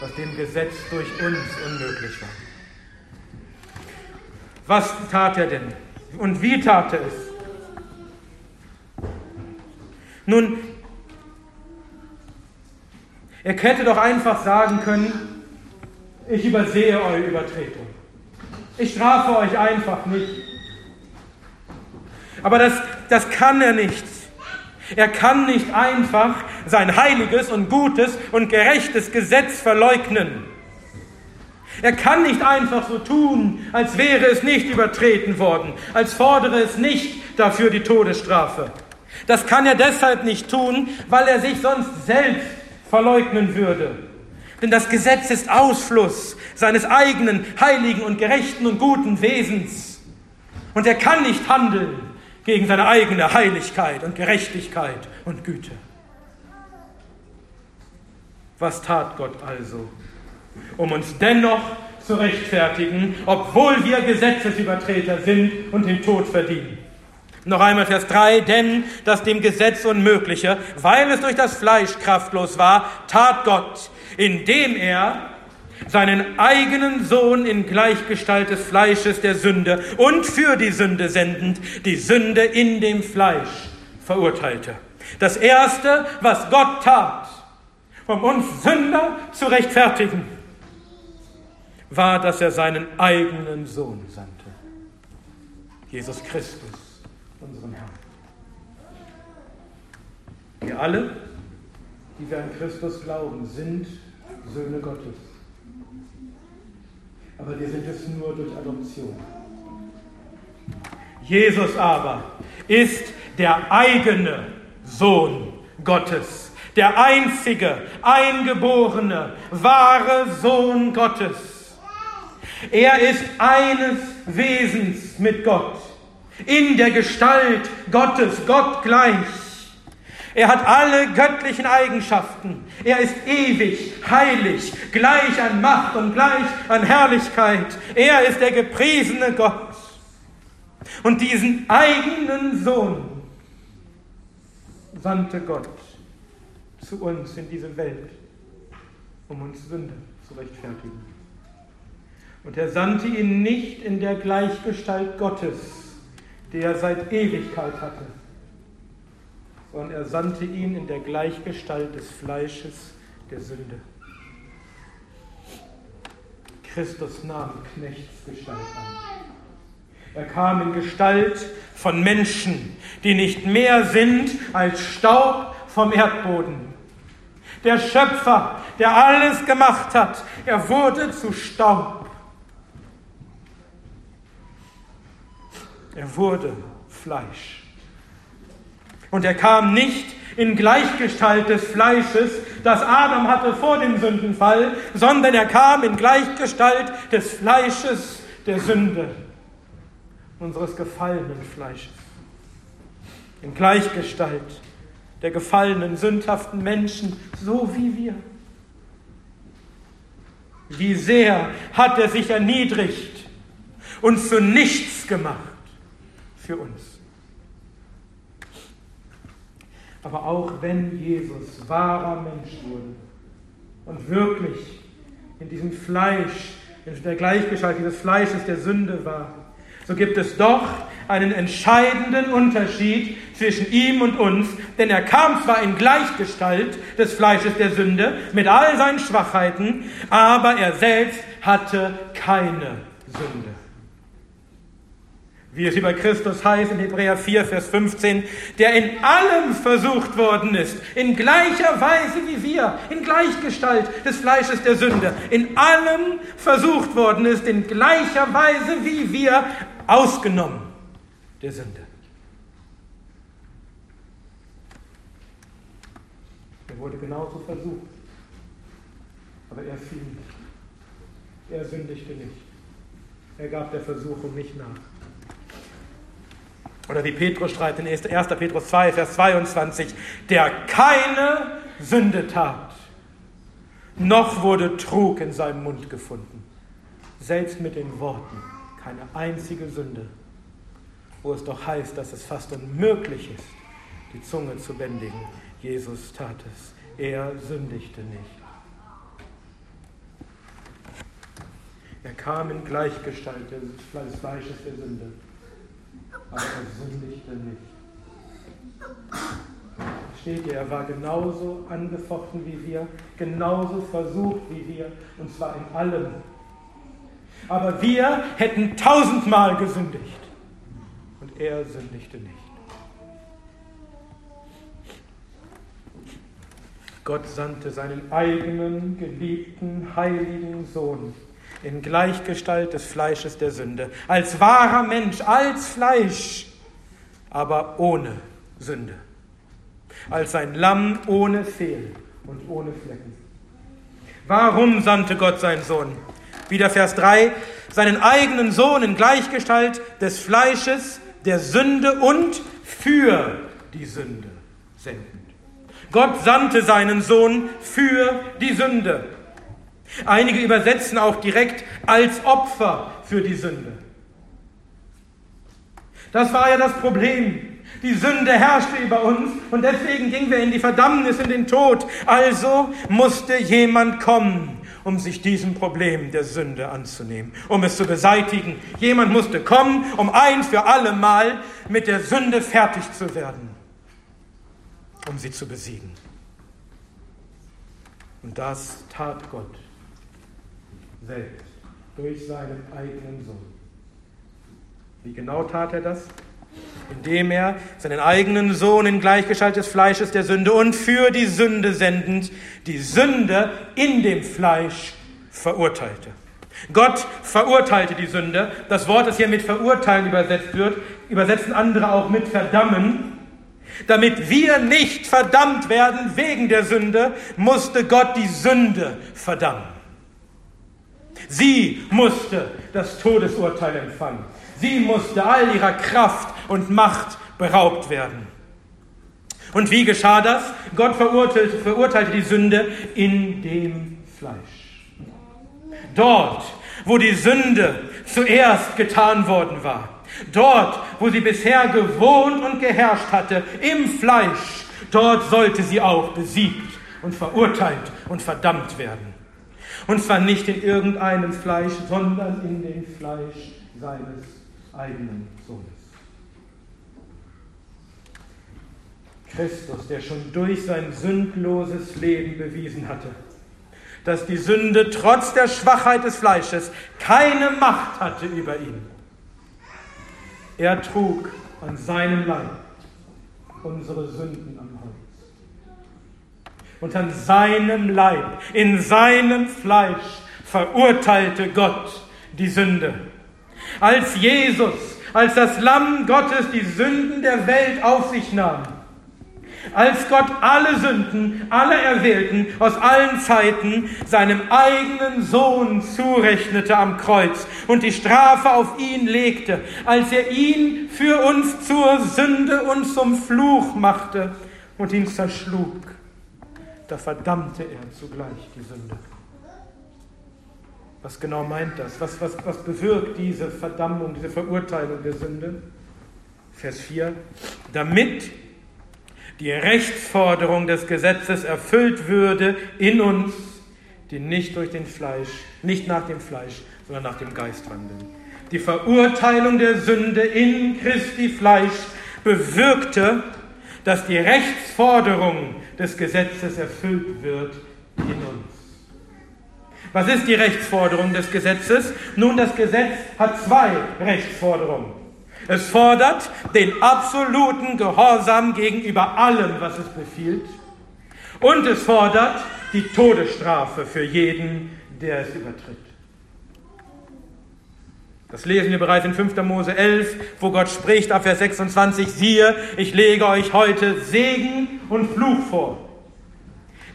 was dem Gesetz durch uns unmöglich war. Was tat er denn? Und wie tat er es? Nun, er hätte doch einfach sagen können, ich übersehe eure Übertretung. Ich strafe euch einfach nicht. Aber das, das kann er nicht. Er kann nicht einfach sein heiliges und gutes und gerechtes Gesetz verleugnen. Er kann nicht einfach so tun, als wäre es nicht übertreten worden, als fordere es nicht dafür die Todesstrafe. Das kann er deshalb nicht tun, weil er sich sonst selbst verleugnen würde. Denn das Gesetz ist Ausfluss seines eigenen heiligen und gerechten und guten Wesens. Und er kann nicht handeln, gegen seine eigene Heiligkeit und Gerechtigkeit und Güte. Was tat Gott also, um uns dennoch zu rechtfertigen, obwohl wir Gesetzesübertreter sind und den Tod verdienen? Noch einmal Vers 3, denn das dem Gesetz Unmögliche, weil es durch das Fleisch kraftlos war, tat Gott, indem er seinen eigenen Sohn in Gleichgestalt des Fleisches der Sünde und für die Sünde sendend, die Sünde in dem Fleisch verurteilte. Das Erste, was Gott tat, um uns Sünder zu rechtfertigen, war, dass er seinen eigenen Sohn sandte. Jesus Christus, unseren Herrn. Wir alle, die wir an Christus glauben, sind Söhne Gottes. Aber wir sind es nur durch Adoption. Jesus aber ist der eigene Sohn Gottes, der einzige, eingeborene, wahre Sohn Gottes er ist eines Wesens mit Gott, in der Gestalt Gottes, Gott gleich. Er hat alle göttlichen Eigenschaften. Er ist ewig, heilig, gleich an Macht und gleich an Herrlichkeit. Er ist der gepriesene Gott. Und diesen eigenen Sohn sandte Gott zu uns in diese Welt, um uns Sünde zu rechtfertigen. Und er sandte ihn nicht in der Gleichgestalt Gottes, die er seit Ewigkeit hatte, sondern er sandte ihn in der Gleichgestalt des Fleisches der Sünde. Christus nahm Knechtsgestalt an. Er kam in Gestalt von Menschen, die nicht mehr sind als Staub vom Erdboden. Der Schöpfer, der alles gemacht hat, er wurde zu Staub Er wurde Fleisch. Und er kam nicht in Gleichgestalt des Fleisches, das Adam hatte vor dem Sündenfall, sondern er kam in Gleichgestalt des Fleisches der Sünde, unseres gefallenen Fleisches. In Gleichgestalt der gefallenen, sündhaften Menschen, so wie wir. Wie sehr hat er sich erniedrigt und zu nichts gemacht für uns. Aber auch wenn Jesus wahrer Mensch wurde und wirklich in diesem Fleisch, in der Gleichgestalt dieses Fleisches der Sünde war, so gibt es doch einen entscheidenden Unterschied zwischen ihm und uns, denn er kam zwar in Gleichgestalt des Fleisches der Sünde mit all seinen Schwachheiten, aber er selbst hatte keine Sünde wie es über Christus heißt in Hebräer 4, Vers 15, der in allem versucht worden ist, in gleicher Weise wie wir, in Gleichgestalt des Fleisches der Sünde, in allem versucht worden ist, in gleicher Weise wie wir, ausgenommen der Sünde. Er wurde genauso versucht, aber er fiel nicht. Er sündigte nicht. Er gab der Versuchung nicht nach. Oder wie Petrus schreibt in 1. Petrus 2, Vers 22, der keine Sünde tat, noch wurde Trug in seinem Mund gefunden. Selbst mit den Worten keine einzige Sünde, wo es doch heißt, dass es fast unmöglich ist, die Zunge zu bändigen. Jesus tat es. Er sündigte nicht. Er kam in Gleichgestalt des Fleisches der Sünde aber er sündigte nicht. Steht ihr, er war genauso angefochten wie wir, genauso versucht wie wir, und zwar in allem. Aber wir hätten tausendmal gesündigt und er sündigte nicht. Gott sandte seinen eigenen, geliebten, heiligen Sohn in Gleichgestalt des Fleisches der Sünde, als wahrer Mensch, als Fleisch, aber ohne Sünde, als ein Lamm ohne Fehl und ohne Flecken. Warum sandte Gott seinen Sohn? Wieder Vers 3, seinen eigenen Sohn in Gleichgestalt des Fleisches, der Sünde und für die Sünde sendend. Gott sandte seinen Sohn für die Sünde. Einige übersetzen auch direkt als Opfer für die Sünde. Das war ja das Problem. Die Sünde herrschte über uns und deswegen gingen wir in die Verdammnis, in den Tod. Also musste jemand kommen, um sich diesem Problem der Sünde anzunehmen, um es zu beseitigen. Jemand musste kommen, um ein für alle Mal mit der Sünde fertig zu werden, um sie zu besiegen. Und das tat Gott selbst durch seinen eigenen Sohn. Wie genau tat er das? indem er seinen eigenen Sohn in Gleichgestalt des Fleisches der Sünde und für die Sünde sendend die Sünde in dem Fleisch verurteilte. Gott verurteilte die Sünde. Das Wort, das hier mit verurteilen übersetzt wird, übersetzen andere auch mit verdammen. Damit wir nicht verdammt werden wegen der Sünde, musste Gott die Sünde verdammen. Sie musste das Todesurteil empfangen. Sie musste all ihrer Kraft und Macht beraubt werden. Und wie geschah das? Gott verurteilte, verurteilte die Sünde in dem Fleisch. Dort, wo die Sünde zuerst getan worden war, dort, wo sie bisher gewohnt und geherrscht hatte, im Fleisch, dort sollte sie auch besiegt und verurteilt und verdammt werden. Und zwar nicht in irgendeinem Fleisch, sondern in dem Fleisch seines eigenen Sohnes. Christus, der schon durch sein sündloses Leben bewiesen hatte, dass die Sünde trotz der Schwachheit des Fleisches keine Macht hatte über ihn. Er trug an seinem Leib unsere Sünden am. Und an seinem Leib, in seinem Fleisch verurteilte Gott die Sünde. Als Jesus, als das Lamm Gottes die Sünden der Welt auf sich nahm, als Gott alle Sünden aller Erwählten aus allen Zeiten seinem eigenen Sohn zurechnete am Kreuz und die Strafe auf ihn legte, als er ihn für uns zur Sünde und zum Fluch machte und ihn zerschlug, da verdammte er zugleich die Sünde. Was genau meint das? Was, was, was bewirkt diese Verdammung, diese Verurteilung der Sünde? Vers 4. Damit die Rechtsforderung des Gesetzes erfüllt würde in uns, die nicht durch den Fleisch, nicht nach dem Fleisch, sondern nach dem Geist wandeln. Die Verurteilung der Sünde in Christi Fleisch bewirkte, dass die Rechtsforderung des Gesetzes erfüllt wird in uns. Was ist die Rechtsforderung des Gesetzes? Nun, das Gesetz hat zwei Rechtsforderungen. Es fordert den absoluten Gehorsam gegenüber allem, was es befiehlt. Und es fordert die Todesstrafe für jeden, der es übertritt. Das lesen wir bereits in 5. Mose 11, wo Gott spricht ab Vers 26, siehe, ich lege euch heute Segen und Fluch vor.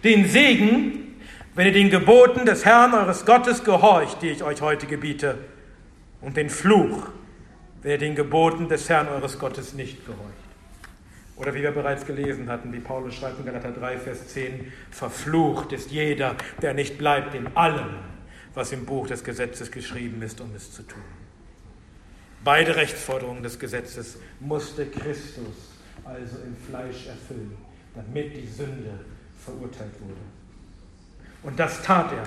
Den Segen, wenn ihr den Geboten des Herrn eures Gottes gehorcht, die ich euch heute gebiete, und den Fluch, wer den Geboten des Herrn eures Gottes nicht gehorcht. Oder wie wir bereits gelesen hatten, wie Paulus schreibt in Galater 3, Vers 10, verflucht ist jeder, der nicht bleibt in allem, was im Buch des Gesetzes geschrieben ist, um es zu tun. Beide Rechtsforderungen des Gesetzes musste Christus also im Fleisch erfüllen, damit die Sünde verurteilt wurde. Und das tat er.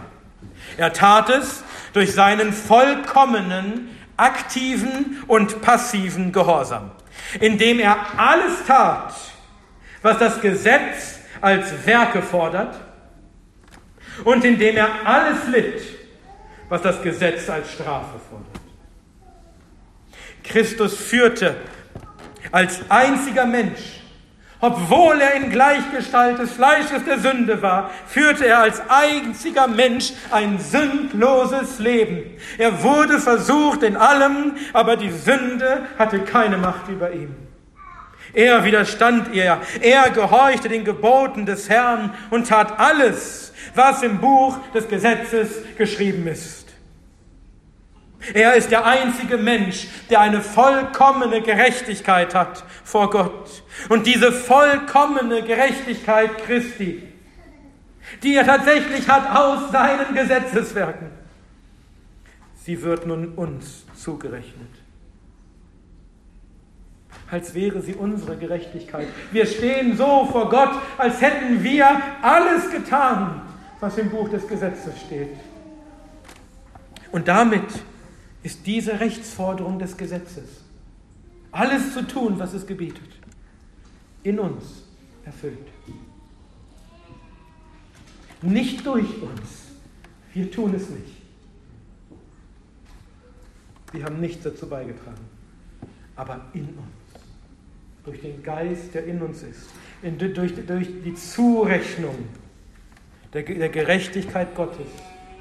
Er tat es durch seinen vollkommenen aktiven und passiven Gehorsam, indem er alles tat, was das Gesetz als Werke fordert und indem er alles litt, was das Gesetz als Strafe fordert. Christus führte als einziger Mensch obwohl er in Gleichgestalt des Fleisches der Sünde war, führte er als einziger Mensch ein sündloses Leben. Er wurde versucht in allem, aber die Sünde hatte keine Macht über ihn. Er widerstand ihr, er gehorchte den Geboten des Herrn und tat alles, was im Buch des Gesetzes geschrieben ist. Er ist der einzige Mensch, der eine vollkommene Gerechtigkeit hat vor Gott. Und diese vollkommene Gerechtigkeit Christi, die er tatsächlich hat aus seinen Gesetzeswerken, sie wird nun uns zugerechnet. als wäre sie unsere Gerechtigkeit. Wir stehen so vor Gott, als hätten wir alles getan, was im Buch des Gesetzes steht. Und damit ist diese Rechtsforderung des Gesetzes, alles zu tun, was es gebietet, in uns erfüllt. Nicht durch uns. Wir tun es nicht. Wir haben nichts dazu beigetragen. Aber in uns. Durch den Geist, der in uns ist. In, durch, durch die Zurechnung der, der Gerechtigkeit Gottes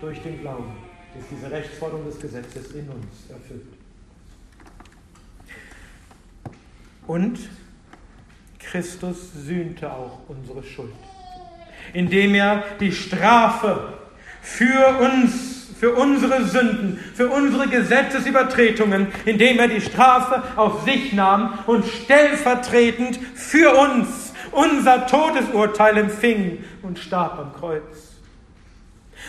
durch den Glauben ist diese Rechtsforderung des Gesetzes in uns erfüllt. Und Christus sühnte auch unsere Schuld, indem er die Strafe für uns, für unsere Sünden, für unsere Gesetzesübertretungen, indem er die Strafe auf sich nahm und stellvertretend für uns unser Todesurteil empfing und starb am Kreuz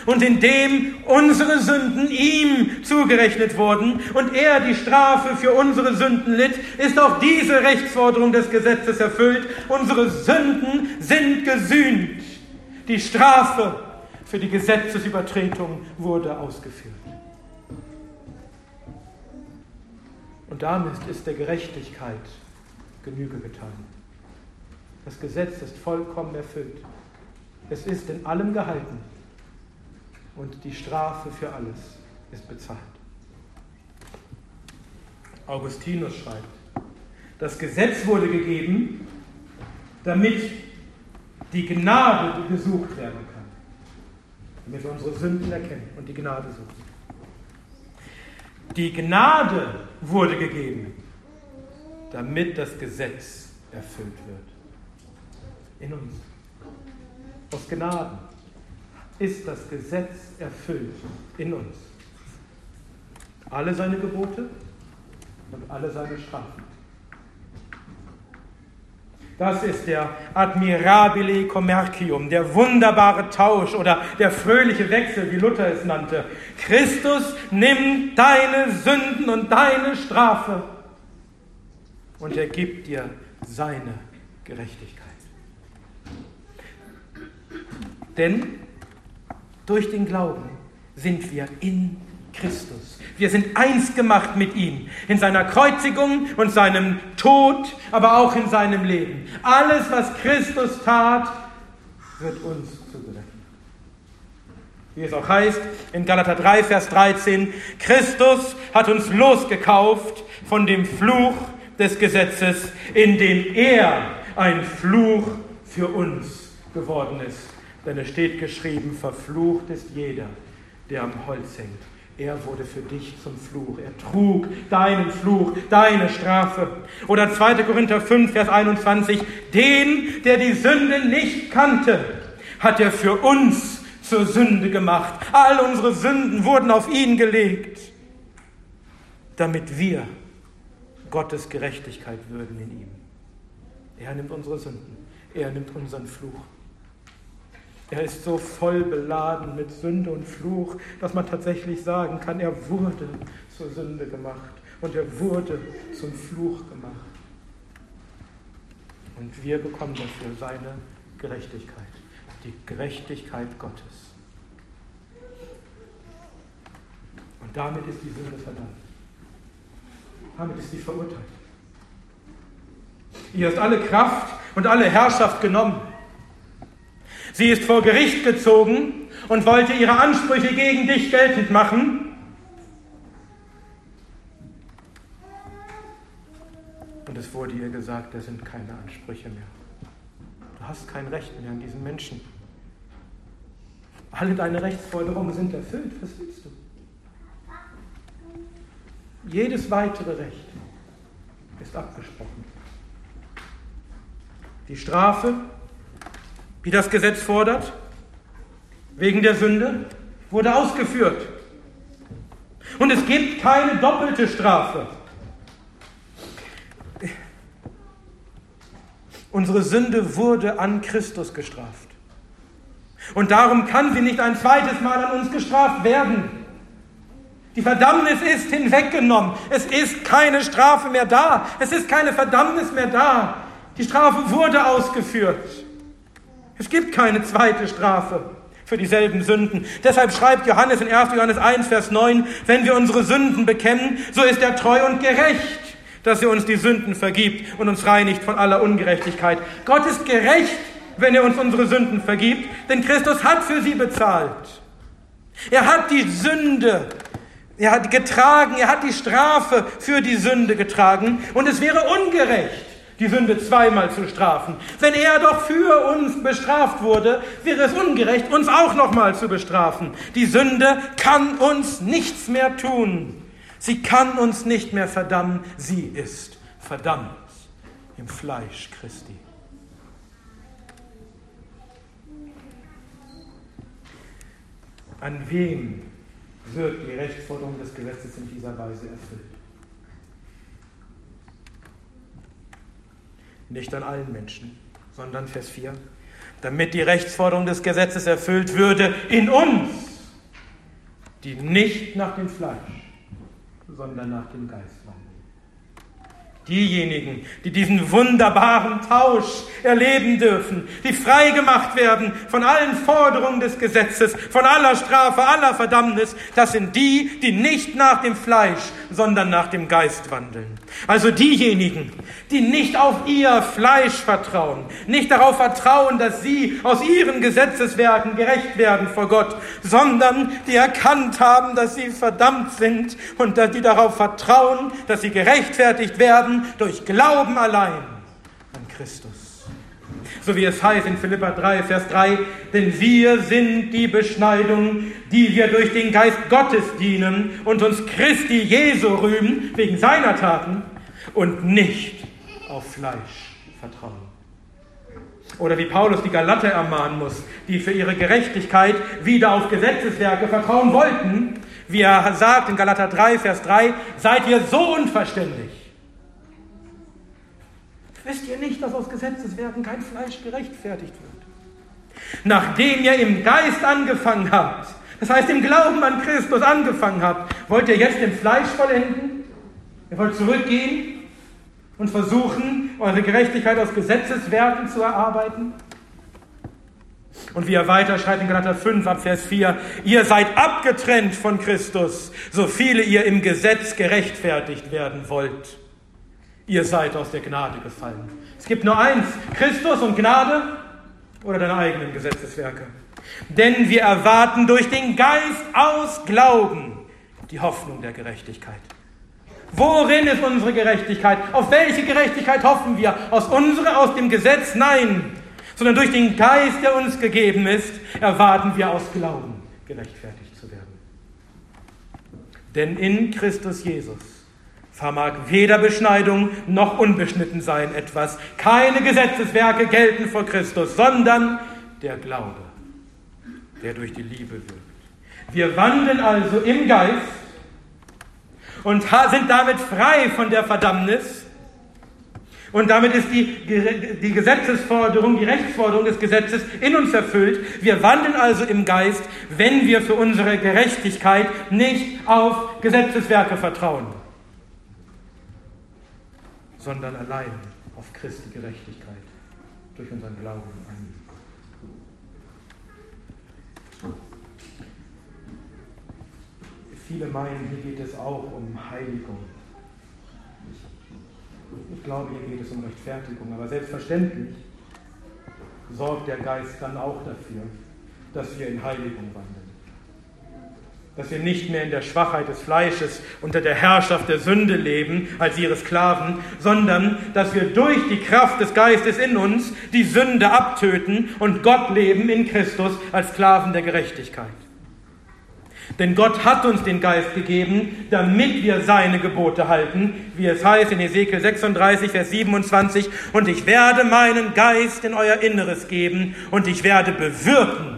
und indem unsere Sünden ihm zugerechnet wurden und er die Strafe für unsere Sünden litt, ist auch diese Rechtsforderung des Gesetzes erfüllt. Unsere Sünden sind gesühnt. Die Strafe für die Gesetzesübertretung wurde ausgeführt. Und damit ist der Gerechtigkeit Genüge getan. Das Gesetz ist vollkommen erfüllt. Es ist in allem gehalten und die Strafe für alles ist bezahlt. Augustinus schreibt, das Gesetz wurde gegeben, damit die Gnade gesucht werden kann, damit wir unsere Sünden erkennen und die Gnade suchen. Die Gnade wurde gegeben, damit das Gesetz erfüllt wird. In uns. Aus Gnaden ist das Gesetz erfüllt in uns. Alle seine Gebote und alle seine Strafen. Das ist der admirabile commercium, der wunderbare Tausch oder der fröhliche Wechsel, wie Luther es nannte. Christus nimmt deine Sünden und deine Strafe und er gibt dir seine Gerechtigkeit. Denn durch den Glauben sind wir in Christus. Wir sind eins gemacht mit ihm, in seiner Kreuzigung und seinem Tod, aber auch in seinem Leben. Alles, was Christus tat, wird uns zugerechnet. Wie es auch heißt in Galater 3, Vers 13, Christus hat uns losgekauft von dem Fluch des Gesetzes, in dem er ein Fluch für uns geworden ist. Denn es steht geschrieben, verflucht ist jeder, der am Holz hängt. Er wurde für dich zum Fluch. Er trug deinen Fluch, deine Strafe. Oder 2. Korinther 5, Vers 21. Den, der die Sünde nicht kannte, hat er für uns zur Sünde gemacht. All unsere Sünden wurden auf ihn gelegt, damit wir Gottes Gerechtigkeit würden in ihm. Er nimmt unsere Sünden. Er nimmt unseren Fluch. Er ist so voll beladen mit Sünde und Fluch, dass man tatsächlich sagen kann, er wurde zur Sünde gemacht und er wurde zum Fluch gemacht. Und wir bekommen dafür seine Gerechtigkeit, die Gerechtigkeit Gottes. Und damit ist die Sünde verdammt. Damit ist sie verurteilt. Ihr hast alle Kraft und alle Herrschaft genommen. Sie ist vor Gericht gezogen und wollte ihre Ansprüche gegen dich geltend machen. Und es wurde ihr gesagt, da sind keine Ansprüche mehr. Du hast kein Recht mehr an diesen Menschen. Alle deine Rechtsforderungen sind erfüllt. Was willst du? Jedes weitere Recht ist abgesprochen. Die Strafe wie das Gesetz fordert, wegen der Sünde, wurde ausgeführt. Und es gibt keine doppelte Strafe. Unsere Sünde wurde an Christus gestraft. Und darum kann sie nicht ein zweites Mal an uns gestraft werden. Die Verdammnis ist hinweggenommen. Es ist keine Strafe mehr da. Es ist keine Verdammnis mehr da. Die Strafe wurde ausgeführt. Es gibt keine zweite Strafe für dieselben Sünden. Deshalb schreibt Johannes in 1. Johannes 1, Vers 9, wenn wir unsere Sünden bekennen, so ist er treu und gerecht, dass er uns die Sünden vergibt und uns reinigt von aller Ungerechtigkeit. Gott ist gerecht, wenn er uns unsere Sünden vergibt, denn Christus hat für sie bezahlt. Er hat die Sünde er hat getragen, er hat die Strafe für die Sünde getragen und es wäre ungerecht, die Sünde zweimal zu strafen. Wenn er doch für uns bestraft wurde, wäre es ungerecht, uns auch nochmal zu bestrafen. Die Sünde kann uns nichts mehr tun. Sie kann uns nicht mehr verdammen. Sie ist verdammt im Fleisch Christi. An wem wird die Rechtsforderung des Gesetzes in dieser Weise erfüllt? Nicht an allen Menschen, sondern Vers 4, damit die Rechtsforderung des Gesetzes erfüllt würde in uns, die nicht nach dem Fleisch, sondern nach dem Geist wandeln. Diejenigen, die diesen wunderbaren Tausch erleben dürfen, die frei gemacht werden von allen Forderungen des Gesetzes, von aller Strafe, aller Verdammnis, das sind die, die nicht nach dem Fleisch, sondern nach dem Geist wandeln. Also diejenigen, die nicht auf ihr Fleisch vertrauen, nicht darauf vertrauen, dass sie aus ihren Gesetzeswerken gerecht werden vor Gott, sondern die erkannt haben, dass sie verdammt sind und die darauf vertrauen, dass sie gerechtfertigt werden durch Glauben allein an Christus. So wie es heißt in Philippa 3, Vers 3, denn wir sind die Beschneidung, die wir durch den Geist Gottes dienen und uns Christi Jesu rühmen, wegen seiner Taten, und nicht auf Fleisch vertrauen. Oder wie Paulus die Galater ermahnen muss, die für ihre Gerechtigkeit wieder auf Gesetzeswerke vertrauen wollten, wie er sagt in Galater 3, Vers 3, seid ihr so unverständlich. Wisst ihr nicht, dass aus Gesetzeswerken kein Fleisch gerechtfertigt wird? Nachdem ihr im Geist angefangen habt, das heißt im Glauben an Christus angefangen habt, wollt ihr jetzt im Fleisch vollenden? Ihr wollt zurückgehen und versuchen, eure Gerechtigkeit aus Gesetzeswerken zu erarbeiten? Und wie er weiter schreibt in Galater 5 ab Vers 4, ihr seid abgetrennt von Christus, so viele ihr im Gesetz gerechtfertigt werden wollt ihr seid aus der Gnade gefallen. Es gibt nur eins, Christus und Gnade oder deine eigenen Gesetzeswerke. Denn wir erwarten durch den Geist aus Glauben die Hoffnung der Gerechtigkeit. Worin ist unsere Gerechtigkeit? Auf welche Gerechtigkeit hoffen wir? Aus unserer, aus dem Gesetz? Nein, sondern durch den Geist, der uns gegeben ist, erwarten wir aus Glauben gerechtfertigt zu werden. Denn in Christus Jesus vermag weder Beschneidung noch unbeschnitten etwas. Keine Gesetzeswerke gelten vor Christus, sondern der Glaube, der durch die Liebe wirkt. Wir wandeln also im Geist und sind damit frei von der Verdammnis. Und damit ist die, die Gesetzesforderung, die Rechtsforderung des Gesetzes in uns erfüllt. Wir wandeln also im Geist, wenn wir für unsere Gerechtigkeit nicht auf Gesetzeswerke vertrauen sondern allein auf Christi Gerechtigkeit durch unseren Glauben an ihn. Viele meinen, hier geht es auch um Heiligung. Ich glaube, hier geht es um Rechtfertigung, aber selbstverständlich sorgt der Geist dann auch dafür, dass wir in Heiligung wandeln dass wir nicht mehr in der Schwachheit des Fleisches unter der Herrschaft der Sünde leben als ihre Sklaven, sondern dass wir durch die Kraft des Geistes in uns die Sünde abtöten und Gott leben in Christus als Sklaven der Gerechtigkeit. Denn Gott hat uns den Geist gegeben, damit wir seine Gebote halten, wie es heißt in Ezekiel 36, Vers 27, und ich werde meinen Geist in euer Inneres geben und ich werde bewirken,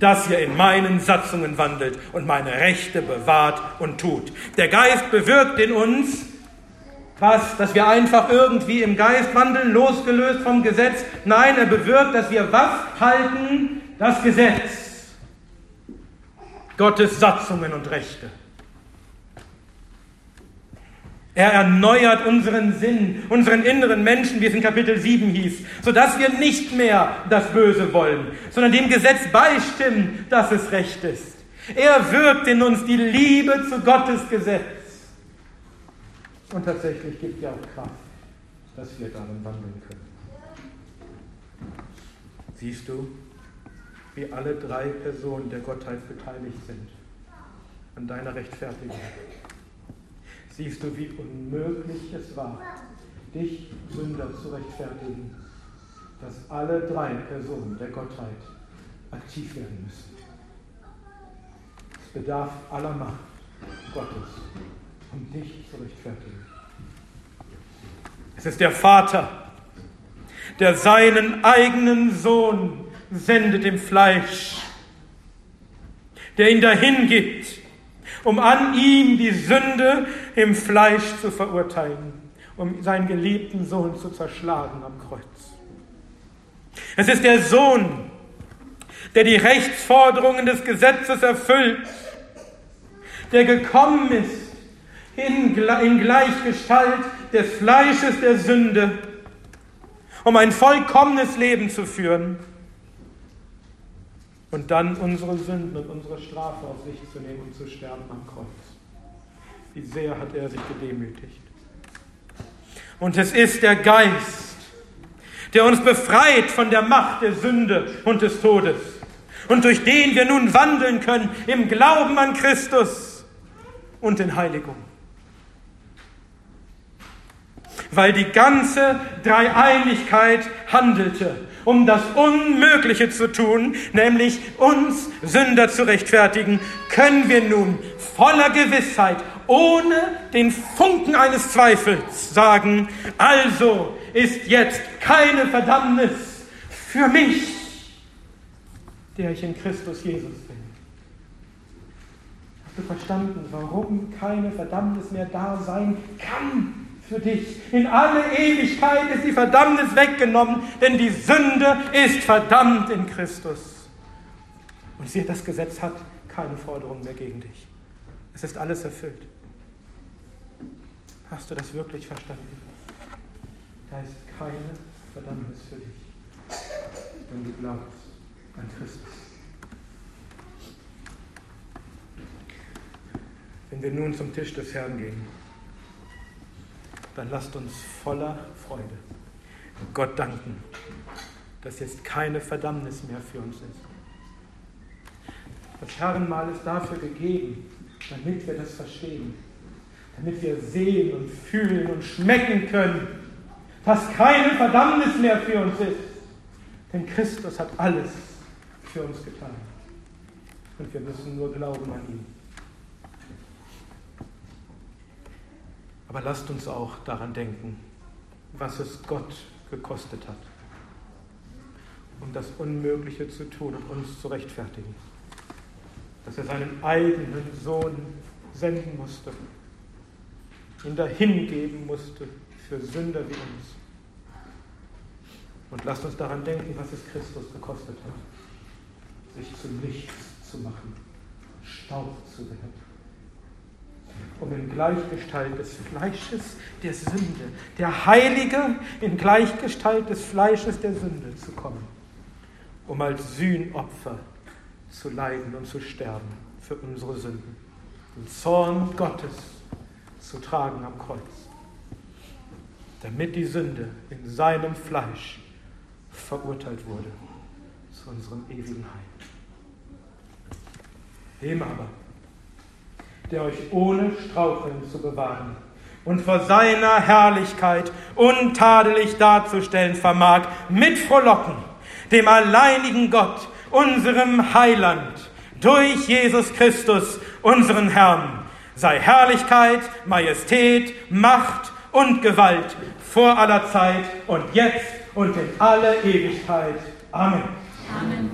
dass ihr in meinen Satzungen wandelt und meine Rechte bewahrt und tut. Der Geist bewirkt in uns, was, dass wir einfach irgendwie im Geist wandeln, losgelöst vom Gesetz. Nein, er bewirkt, dass wir was halten? Das Gesetz. Gottes Satzungen und Rechte. Er erneuert unseren Sinn, unseren inneren Menschen, wie es in Kapitel 7 hieß, sodass wir nicht mehr das Böse wollen, sondern dem Gesetz beistimmen, dass es recht ist. Er wirkt in uns die Liebe zu Gottes Gesetz. Und tatsächlich gibt ja auch Kraft, dass wir darin wandeln können. Siehst du, wie alle drei Personen der Gottheit beteiligt sind an deiner Rechtfertigung? Siehst du, wie unmöglich es war, dich, Sünder, zu rechtfertigen, dass alle drei Personen der Gottheit aktiv werden müssen? Es bedarf aller Macht Gottes, um dich zu rechtfertigen. Es ist der Vater, der seinen eigenen Sohn sendet im Fleisch, der ihn dahin gibt, um an ihm die Sünde im Fleisch zu verurteilen, um seinen geliebten Sohn zu zerschlagen am Kreuz. Es ist der Sohn, der die Rechtsforderungen des Gesetzes erfüllt, der gekommen ist in, in Gleichgestalt des Fleisches der Sünde, um ein vollkommenes Leben zu führen und dann unsere Sünden und unsere Strafe auf sich zu nehmen und zu sterben am Kreuz. Wie sehr hat er sich gedemütigt. Und es ist der Geist, der uns befreit von der Macht der Sünde und des Todes und durch den wir nun wandeln können im Glauben an Christus und in Heiligung. Weil die ganze Dreieinigkeit handelte um das Unmögliche zu tun, nämlich uns Sünder zu rechtfertigen, können wir nun voller Gewissheit, ohne den Funken eines Zweifels sagen, also ist jetzt keine Verdammnis für mich, der ich in Christus Jesus bin. Hast du verstanden, warum keine Verdammnis mehr da sein kann? Für dich. In alle Ewigkeit ist die Verdammnis weggenommen, denn die Sünde ist verdammt in Christus. Und siehe, das Gesetz hat keine Forderung mehr gegen dich. Es ist alles erfüllt. Hast du das wirklich verstanden? Da ist keine Verdammnis für dich, wenn du glaubst an Christus. Wenn wir nun zum Tisch des Herrn gehen, dann lasst uns voller Freude Gott danken, dass jetzt keine Verdammnis mehr für uns ist. Das Herrenmal ist dafür gegeben, damit wir das verstehen, damit wir sehen und fühlen und schmecken können, dass keine Verdammnis mehr für uns ist. Denn Christus hat alles für uns getan. Und wir müssen nur glauben an ihn. Aber lasst uns auch daran denken, was es Gott gekostet hat, um das Unmögliche zu tun und uns zu rechtfertigen. Dass er seinen eigenen Sohn senden musste, ihn dahingeben musste für Sünder wie uns. Und lasst uns daran denken, was es Christus gekostet hat, sich zu nichts zu machen, Staub zu werden um in Gleichgestalt des Fleisches der Sünde, der Heilige in Gleichgestalt des Fleisches der Sünde zu kommen, um als Sühnopfer zu leiden und zu sterben für unsere Sünden, den Zorn Gottes zu tragen am Kreuz, damit die Sünde in seinem Fleisch verurteilt wurde zu unserem ewigen Heil. Dem aber, der euch ohne Straucheln zu bewahren und vor seiner Herrlichkeit untadelig darzustellen vermag, mit Frohlocken, dem alleinigen Gott, unserem Heiland, durch Jesus Christus, unseren Herrn, sei Herrlichkeit, Majestät, Macht und Gewalt vor aller Zeit und jetzt und in alle Ewigkeit. Amen. Amen.